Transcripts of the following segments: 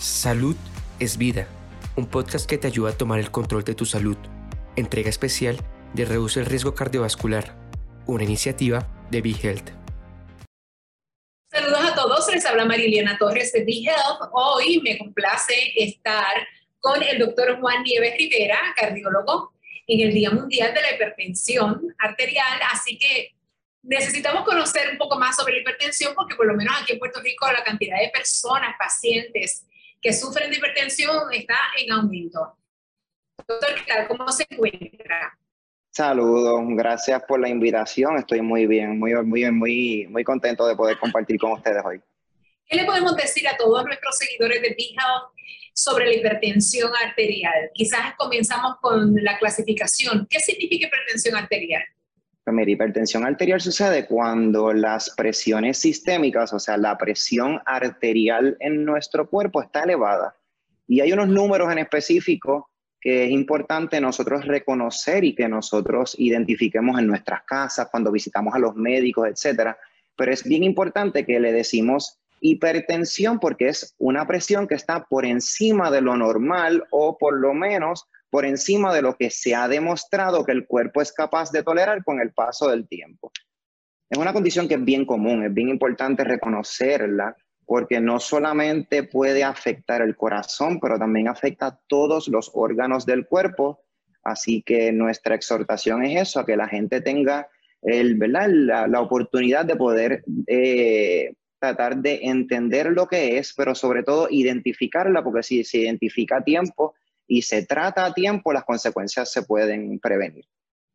Salud es vida, un podcast que te ayuda a tomar el control de tu salud. Entrega especial de Reduce el Riesgo Cardiovascular, una iniciativa de BeHealth. Saludos a todos, les habla Mariliana Torres de BeHealth. Hoy me complace estar con el doctor Juan Nieves Rivera, cardiólogo, en el Día Mundial de la Hipertensión Arterial, así que necesitamos conocer un poco más sobre la hipertensión porque por lo menos aquí en Puerto Rico la cantidad de personas, pacientes que sufren de hipertensión está en aumento. Doctor, ¿cómo se encuentra? Saludos, gracias por la invitación. Estoy muy bien, muy, muy, muy, muy contento de poder compartir con ustedes hoy. ¿Qué le podemos decir a todos nuestros seguidores de BeHealth sobre la hipertensión arterial? Quizás comenzamos con la clasificación. ¿Qué significa hipertensión arterial? Pues mira, hipertensión arterial sucede cuando las presiones sistémicas, o sea, la presión arterial en nuestro cuerpo está elevada. Y hay unos números en específico que es importante nosotros reconocer y que nosotros identifiquemos en nuestras casas, cuando visitamos a los médicos, etcétera. Pero es bien importante que le decimos hipertensión porque es una presión que está por encima de lo normal o por lo menos por encima de lo que se ha demostrado que el cuerpo es capaz de tolerar con el paso del tiempo. Es una condición que es bien común, es bien importante reconocerla porque no solamente puede afectar el corazón, pero también afecta a todos los órganos del cuerpo. Así que nuestra exhortación es eso, a que la gente tenga el, La, la oportunidad de poder eh, tratar de entender lo que es, pero sobre todo identificarla, porque si se identifica a tiempo, y se trata a tiempo, las consecuencias se pueden prevenir.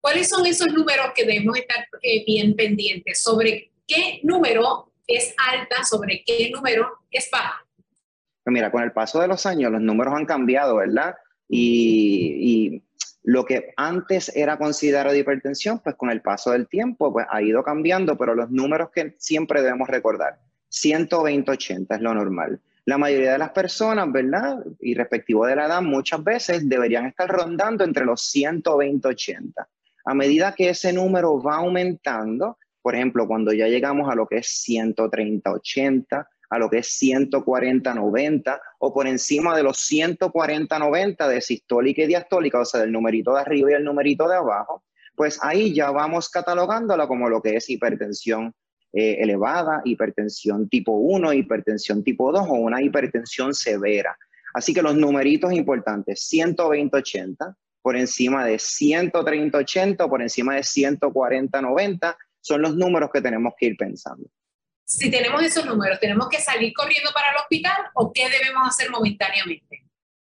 ¿Cuáles son esos números que debemos estar eh, bien pendientes? ¿Sobre qué número es alta? ¿Sobre qué número es baja? Pues mira, con el paso de los años los números han cambiado, ¿verdad? Y, y lo que antes era considerado hipertensión, pues con el paso del tiempo pues ha ido cambiando, pero los números que siempre debemos recordar, 120-80 es lo normal. La mayoría de las personas, ¿verdad? Y respectivo de la edad, muchas veces deberían estar rondando entre los 120-80. A medida que ese número va aumentando, por ejemplo, cuando ya llegamos a lo que es 130-80, a lo que es 140-90 o por encima de los 140-90 de sistólica y diastólica, o sea, del numerito de arriba y el numerito de abajo, pues ahí ya vamos catalogándola como lo que es hipertensión eh, elevada, hipertensión tipo 1, hipertensión tipo 2 o una hipertensión severa. Así que los numeritos importantes, 120-80, por encima de 130-80, por encima de 140-90, son los números que tenemos que ir pensando. Si tenemos esos números, ¿tenemos que salir corriendo para el hospital o qué debemos hacer momentáneamente?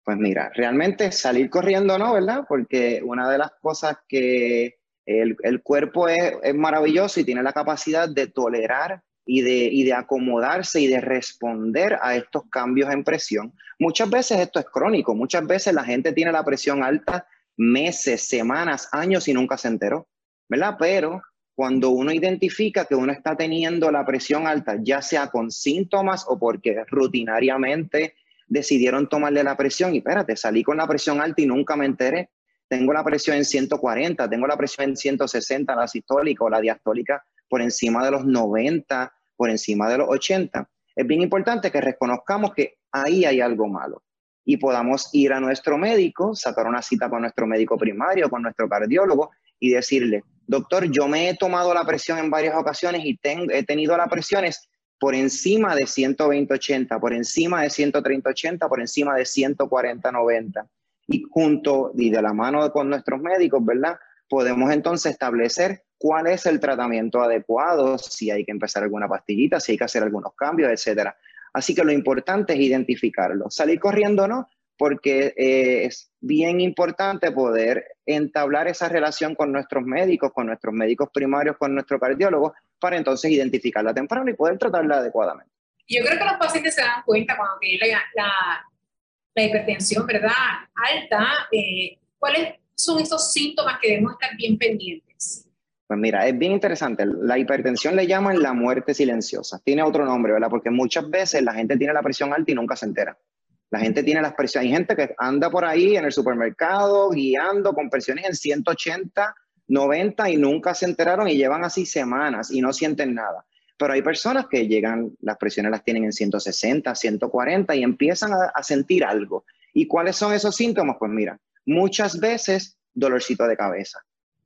Pues mira, realmente salir corriendo no, ¿verdad? Porque una de las cosas que el, cuerpo es, maravilloso y tiene la capacidad de tolerar y de, de acomodarse y de responder a estos cambios en presión. Muchas veces esto es crónico, muchas veces la gente tiene la presión alta meses, semanas, años y nunca se enteró, ¿verdad? Pero cuando uno identifica que uno está teniendo la presión alta, ya sea con síntomas o porque rutinariamente decidieron tomarle la presión y espérate, salí con la presión alta y nunca me enteré, tengo la presión en 140, tengo la presión en 160, la sistólica o la diastólica por encima de los 90, por encima de los 80. Es bien importante que reconozcamos que ahí hay algo malo y podamos ir a nuestro médico, sacar una cita con nuestro médico primario, con nuestro cardiólogo y decirle, doctor, yo me he tomado la presión en varias ocasiones y he tenido las presiones por encima de 120-80, por encima de 130-80, por encima de 140-90 y junto y de la mano con nuestros médicos, ¿verdad? Podemos entonces establecer cuál es el tratamiento adecuado, si hay que empezar alguna pastillita, si hay que hacer algunos cambios, etcétera. Así que lo importante es identificarlo. Salir corriendo no, porque eh, es bien importante poder entablar esa relación con nuestros médicos, con nuestros médicos primarios, con nuestro cardiólogo, para entonces identificarla temprano y poder tratarla adecuadamente. Yo creo que los pacientes se dan cuenta cuando tienen la la hipertensión, ¿verdad? Alta, eh, ¿cuáles son esos síntomas que debemos estar bien pendientes? Pues mira, es bien interesante. La hipertensión le llaman la muerte silenciosa. Tiene otro nombre, ¿verdad? Porque muchas veces la gente tiene la presión alta y nunca se entera. La gente tiene las presiones. Hay gente que anda por ahí en el supermercado guiando con presiones en 180, 90 y nunca se enteraron y llevan así semanas y no sienten nada. Pero hay personas que llegan, las presiones las tienen en 160, 140 y empiezan a, sentir algo. ¿Y cuáles son esos síntomas? Pues mira, muchas veces dolorcito de cabeza,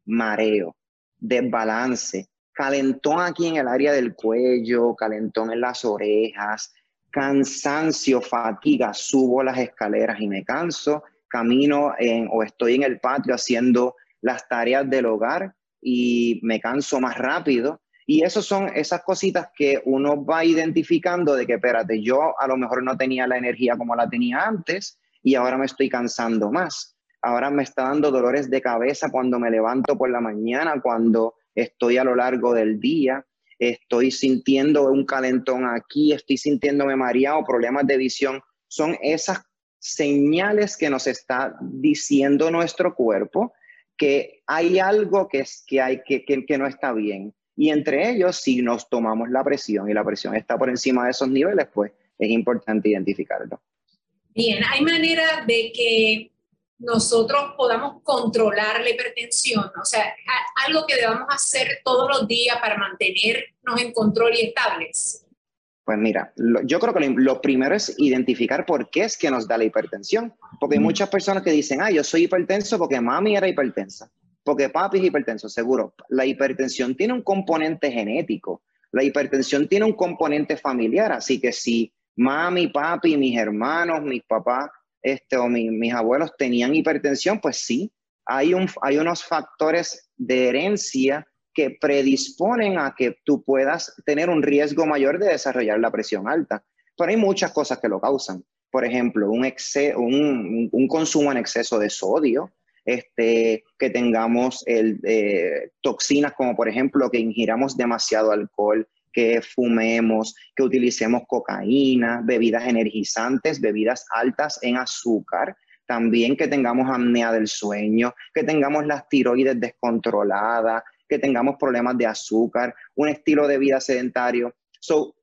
mareo, desbalance, calentón aquí en el área del cuello, calentón en las orejas, cansancio, fatiga, subo las escaleras y me canso, camino o estoy en el patio haciendo las tareas del hogar y me canso más rápido. Y esas son esas cositas que uno va identificando de que, espérate, yo a lo mejor no tenía la energía como la tenía antes y ahora me estoy cansando más. Ahora me está dando dolores de cabeza cuando me levanto por la mañana, cuando estoy a lo largo del día. Estoy sintiendo un calentón aquí, estoy sintiéndome mareado, problemas de visión. Son esas señales que nos está diciendo nuestro cuerpo que hay algo que, es, que, hay, que, que, no está bien. Y entre ellos, si nos tomamos la presión y la presión está por encima de esos niveles, pues es importante identificarlo. Bien, hay manera de que nosotros podamos controlar la hipertensión, o sea, algo que debamos hacer todos los días para mantenernos en control y estables. Pues mira, yo creo que lo, primero es identificar por qué es que nos da la hipertensión. Porque hay muchas personas que dicen, ah, yo soy hipertenso porque mami era hipertensa, porque papi es hipertenso. Seguro, la hipertensión tiene un componente genético, la hipertensión tiene un componente familiar. Así que si mami, papi, mis hermanos, mis papás este, o mis abuelos tenían hipertensión, pues sí, hay, un, hay unos factores de herencia que predisponen a que tú puedas tener un riesgo mayor de desarrollar la presión alta. Pero hay muchas cosas que lo causan. Por ejemplo, un, un, un consumo en exceso de sodio, este, que tengamos el, eh, toxinas como por ejemplo que ingiramos demasiado alcohol, que fumemos, que utilicemos cocaína, bebidas energizantes, bebidas altas en azúcar, también que tengamos apnea del sueño, que tengamos las tiroides descontroladas, que tengamos problemas de azúcar, un estilo de vida sedentario. So,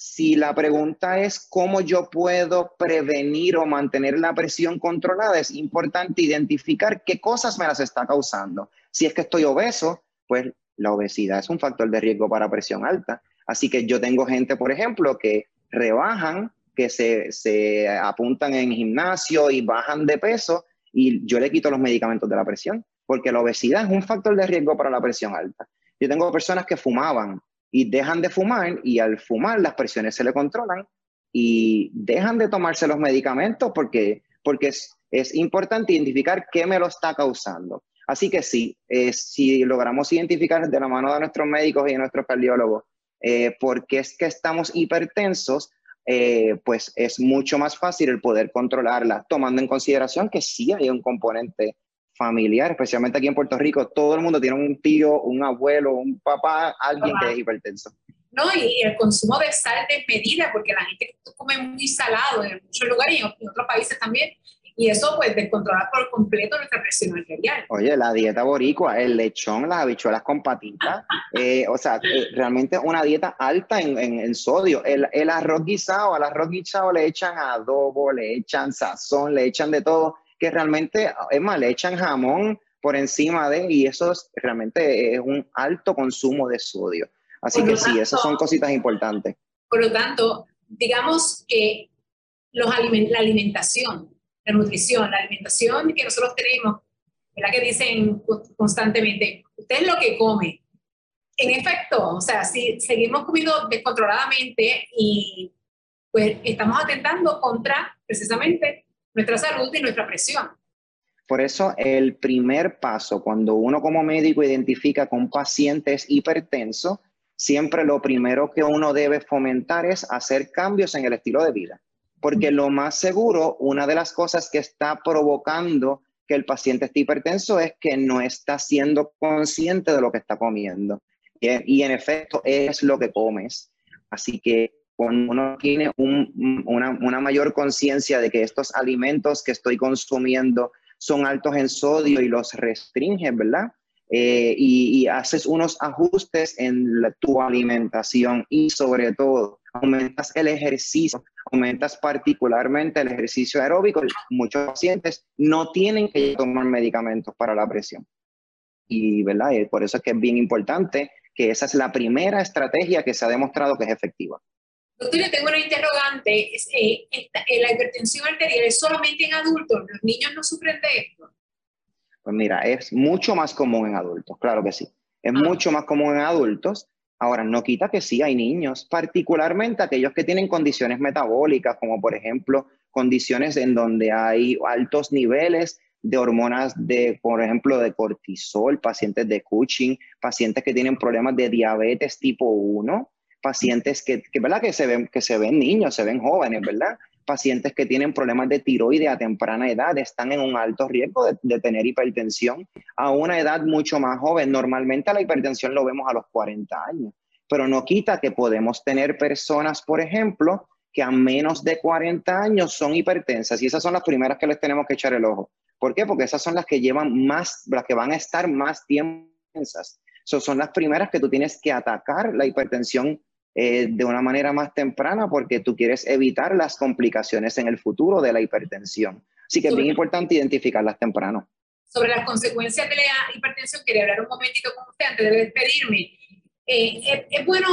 si la pregunta es cómo yo puedo prevenir o mantener la presión controlada, es importante identificar qué cosas me las está causando. Si es que estoy obeso, pues la obesidad es un factor de riesgo para presión alta. Así que yo tengo gente, por ejemplo, que rebajan, que se, se apuntan en gimnasio y bajan de peso y yo le quito los medicamentos de la presión porque la obesidad es un factor de riesgo para la presión alta. Yo tengo personas que fumaban y dejan de fumar y al fumar las presiones se le controlan y dejan de tomarse los medicamentos porque, porque es, es importante identificar qué me lo está causando. Así que sí, eh, si logramos identificar de la mano de nuestros médicos y de nuestros cardiólogos eh, por qué es que estamos hipertensos, eh, pues es mucho más fácil el poder controlarla, tomando en consideración que sí hay un componente familiar, especialmente aquí en Puerto Rico, todo el mundo tiene un tío, un abuelo, un papá, alguien que es hipertenso. No, y el consumo de sal desmedida, porque la gente come muy salado en muchos lugares y en otros países también, y eso pues descontrola por completo nuestra presión arterial. Oye, la dieta boricua, el lechón, las habichuelas con patitas, eh, o sea, eh, realmente una dieta alta en, en, sodio. El, el, arroz guisado, al arroz guisado le echan adobo, le echan sazón, le echan de todo que realmente, es le echan jamón por encima de, y eso realmente es un alto consumo de sodio. Así que sí, esas son cositas importantes. Por lo tanto, digamos que los la alimentación, la nutrición, la alimentación que nosotros tenemos, es la que dicen constantemente, usted es lo que come. En efecto, o sea, si seguimos comiendo descontroladamente y pues estamos atentando contra precisamente nuestra salud y nuestra presión. Por eso el primer paso, cuando uno como médico identifica que un paciente es hipertenso, siempre lo primero que uno debe fomentar es hacer cambios en el estilo de vida. Porque lo más seguro, una de las cosas que está provocando que el paciente esté hipertenso es que no está siendo consciente de lo que está comiendo. Y, en efecto es lo que comes. Así que cuando uno tiene una, mayor conciencia de que estos alimentos que estoy consumiendo son altos en sodio y los restringes, ¿verdad? Eh, y, haces unos ajustes en tu alimentación y sobre todo aumentas el ejercicio, aumentas particularmente el ejercicio aeróbico. Muchos pacientes no tienen que tomar medicamentos para la presión. Y, ¿verdad? por eso es que es bien importante que esa es la primera estrategia que se ha demostrado que es efectiva. Doctor, yo tengo una interrogante. Eh, eh, ¿La hipertensión arterial es solamente en adultos? ¿Los niños no sufren de esto? Pues mira, es mucho más común en adultos, claro que sí. Es ah. mucho más común en adultos. Ahora, no quita que sí hay niños, particularmente aquellos que tienen condiciones metabólicas, como por ejemplo condiciones en donde hay altos niveles de hormonas de, por ejemplo, de cortisol, pacientes de Cushing, pacientes que tienen problemas de diabetes tipo 1, pacientes que, ¿verdad? que, se ven, que se ven niños, se ven jóvenes, ¿verdad? Pacientes que tienen problemas de tiroides a temprana edad están en un alto riesgo de, de tener hipertensión a una edad mucho más joven. Normalmente la hipertensión lo vemos a los 40 años, pero no quita que podemos tener personas, por ejemplo, que a menos de 40 años son hipertensas y esas son las primeras que les tenemos que echar el ojo. ¿Por qué? Porque esas son las que llevan más, las que van a estar más tiempo tensas. son las primeras que tú tienes que atacar la hipertensión eh, de una manera más temprana porque tú quieres evitar las complicaciones en el futuro de la hipertensión. Así que es bien importante identificarlas temprano. Sobre las consecuencias de la hipertensión, quería hablar un momentito con usted antes de despedirme. Eh, es, bueno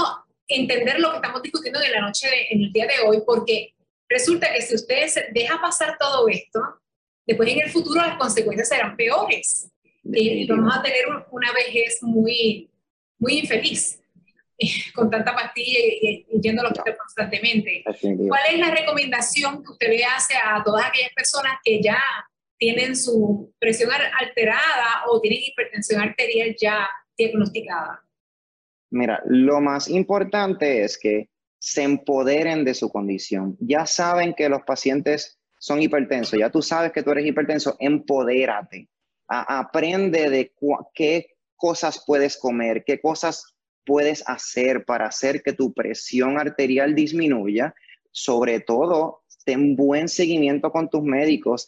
entender lo que estamos discutiendo en la noche, en el día de hoy, porque resulta que si usted deja pasar todo esto, después en el futuro las consecuencias serán peores. Y vamos a tener una vejez muy, muy infeliz con tanta pastilla y, yendo al hospital constantemente. ¿Cuál es la recomendación que usted le hace a todas aquellas personas que ya tienen su presión alterada o tienen hipertensión arterial ya diagnosticada? Mira, lo más importante es que se empoderen de su condición. Ya saben que los pacientes son hipertensos, ya tú sabes que tú eres hipertenso, empodérate. aprende de qué cosas puedes comer, qué cosas puedes hacer para hacer que tu presión arterial disminuya. Sobre todo, ten buen seguimiento con tus médicos.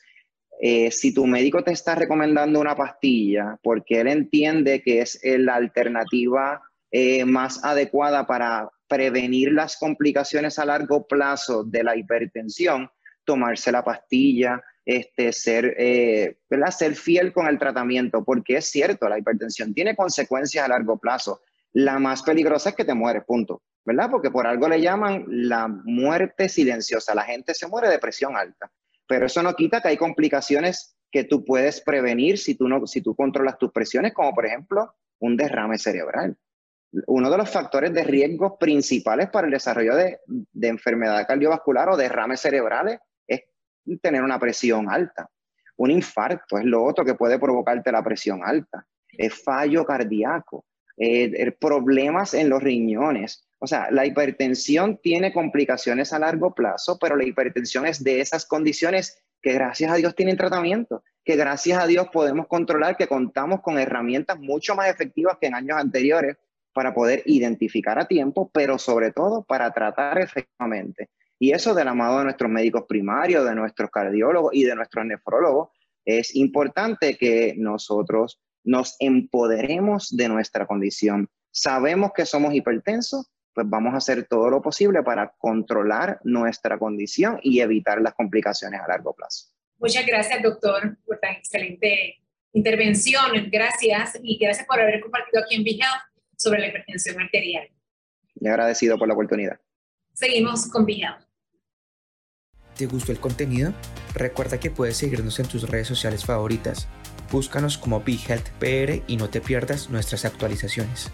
Eh, si tu médico te está recomendando una pastilla porque él entiende que es la alternativa eh, más adecuada para prevenir las complicaciones a largo plazo de la hipertensión, tomarse la pastilla, este, ser, eh, ser fiel con el tratamiento, porque es cierto, la hipertensión tiene consecuencias a largo plazo. La más peligrosa es que te mueres, punto, ¿verdad? Porque por algo le llaman la muerte silenciosa. La gente se muere de presión alta, pero eso no quita que hay complicaciones que tú puedes prevenir si tú, no, si tú controlas tus presiones, como por ejemplo un derrame cerebral uno de los factores de riesgo principales para el desarrollo de, enfermedad cardiovascular o derrames cerebrales es tener una presión alta. Un infarto es lo otro que puede provocarte la presión alta. Es fallo cardíaco, eh, problemas en los riñones. O sea, la hipertensión tiene complicaciones a largo plazo, pero la hipertensión es de esas condiciones que gracias a Dios tienen tratamiento, que gracias a Dios podemos controlar, que contamos con herramientas mucho más efectivas que en años anteriores para poder identificar a tiempo, pero sobre todo para tratar efectivamente. Y eso de la mano de nuestros médicos primarios, de nuestros cardiólogos y de nuestros nefrólogos, es importante que nosotros nos empoderemos de nuestra condición. Sabemos que somos hipertensos, pues vamos a hacer todo lo posible para controlar nuestra condición y evitar las complicaciones a largo plazo. Muchas gracias, doctor, por tan excelente intervención. Gracias y gracias por haber compartido aquí en Health sobre la hipertensión arterial. Y agradecido por la oportunidad. Seguimos con Vigel. ¿Te gustó el contenido? Recuerda que puedes seguirnos en tus redes sociales favoritas. Búscanos como BeHealthPR y no te pierdas nuestras actualizaciones.